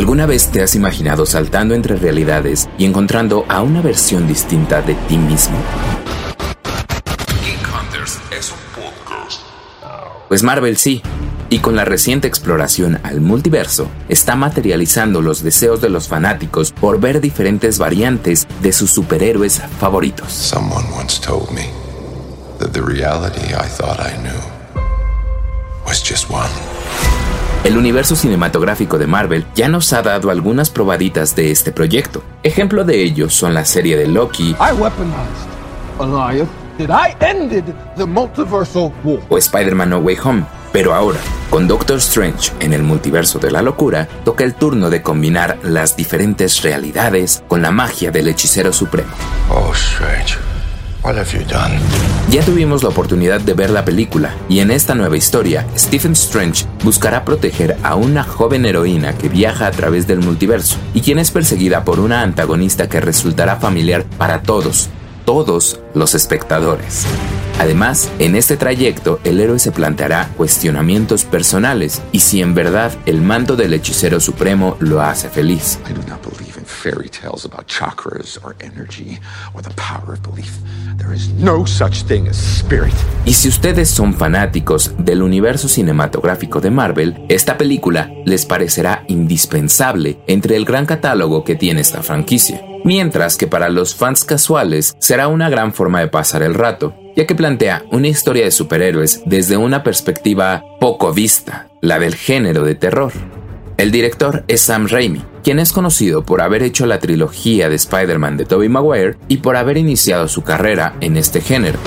¿Alguna vez te has imaginado saltando entre realidades y encontrando a una versión distinta de ti mismo? Geek Hunters es un podcast. Pues Marvel sí, y con la reciente exploración al multiverso, está materializando los deseos de los fanáticos por ver diferentes variantes de sus superhéroes favoritos. Someone once told me that the reality I thought I knew was just one. El universo cinematográfico de Marvel ya nos ha dado algunas probaditas de este proyecto. Ejemplo de ello son la serie de Loki o Spider-Man No Way Home. Pero ahora, con Doctor Strange en el multiverso de la locura, toca el turno de combinar las diferentes realidades con la magia del hechicero supremo. Oh, Strange. Ya tuvimos la oportunidad de ver la película, y en esta nueva historia, Stephen Strange buscará proteger a una joven heroína que viaja a través del multiverso, y quien es perseguida por una antagonista que resultará familiar para todos, todos los espectadores. Además, en este trayecto el héroe se planteará cuestionamientos personales y si en verdad el manto del hechicero supremo lo hace feliz. I do not fairy tales about chakras or energy or the power of belief. There is no such thing as spirit. Y si ustedes son fanáticos del universo cinematográfico de Marvel, esta película les parecerá indispensable entre el gran catálogo que tiene esta franquicia. Mientras que para los fans casuales será una gran forma de pasar el rato, ya que plantea una historia de superhéroes desde una perspectiva poco vista, la del género de terror. El director es Sam Raimi, quien es conocido por haber hecho la trilogía de Spider-Man de Tobey Maguire y por haber iniciado su carrera en este género.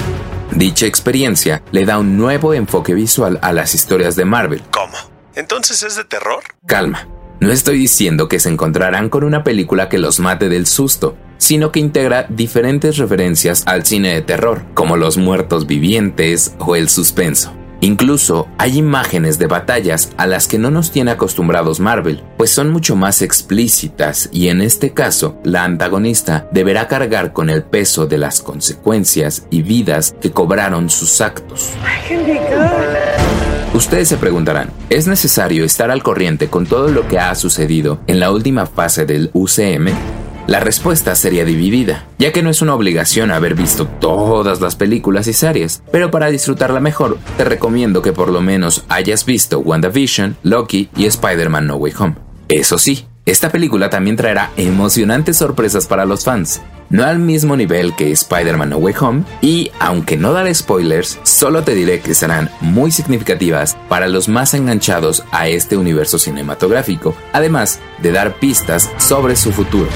Dicha experiencia le da un nuevo enfoque visual a las historias de Marvel. ¿Cómo? ¿Entonces es de terror? Calma, no estoy diciendo que se encontrarán con una película que los mate del susto, sino que integra diferentes referencias al cine de terror, como los muertos vivientes o el suspenso. Incluso hay imágenes de batallas a las que no nos tiene acostumbrados Marvel, pues son mucho más explícitas y en este caso la antagonista deberá cargar con el peso de las consecuencias y vidas que cobraron sus actos. Ustedes se preguntarán, ¿es necesario estar al corriente con todo lo que ha sucedido en la última fase del UCM? La respuesta sería dividida, ya que no es una obligación haber visto todas las películas y series, pero para disfrutarla mejor, te recomiendo que por lo menos hayas visto WandaVision, Loki y Spider-Man No Way Home. Eso sí, esta película también traerá emocionantes sorpresas para los fans, no al mismo nivel que Spider-Man No Way Home, y aunque no daré spoilers, solo te diré que serán muy significativas para los más enganchados a este universo cinematográfico, además de dar pistas sobre su futuro.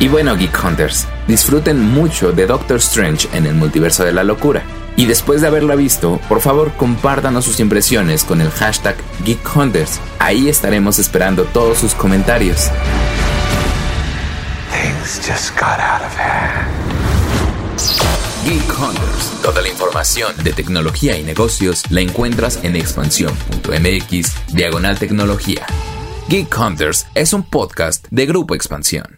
Y bueno, Geek Hunters, disfruten mucho de Doctor Strange en el multiverso de la locura. Y después de haberla visto, por favor compártanos sus impresiones con el hashtag Geek Hunters. Ahí estaremos esperando todos sus comentarios. Things just got out of hand. Geek Hunters. Toda la información de tecnología y negocios la encuentras en expansión.mx, diagonal tecnología. Geek Hunters es un podcast de Grupo Expansión.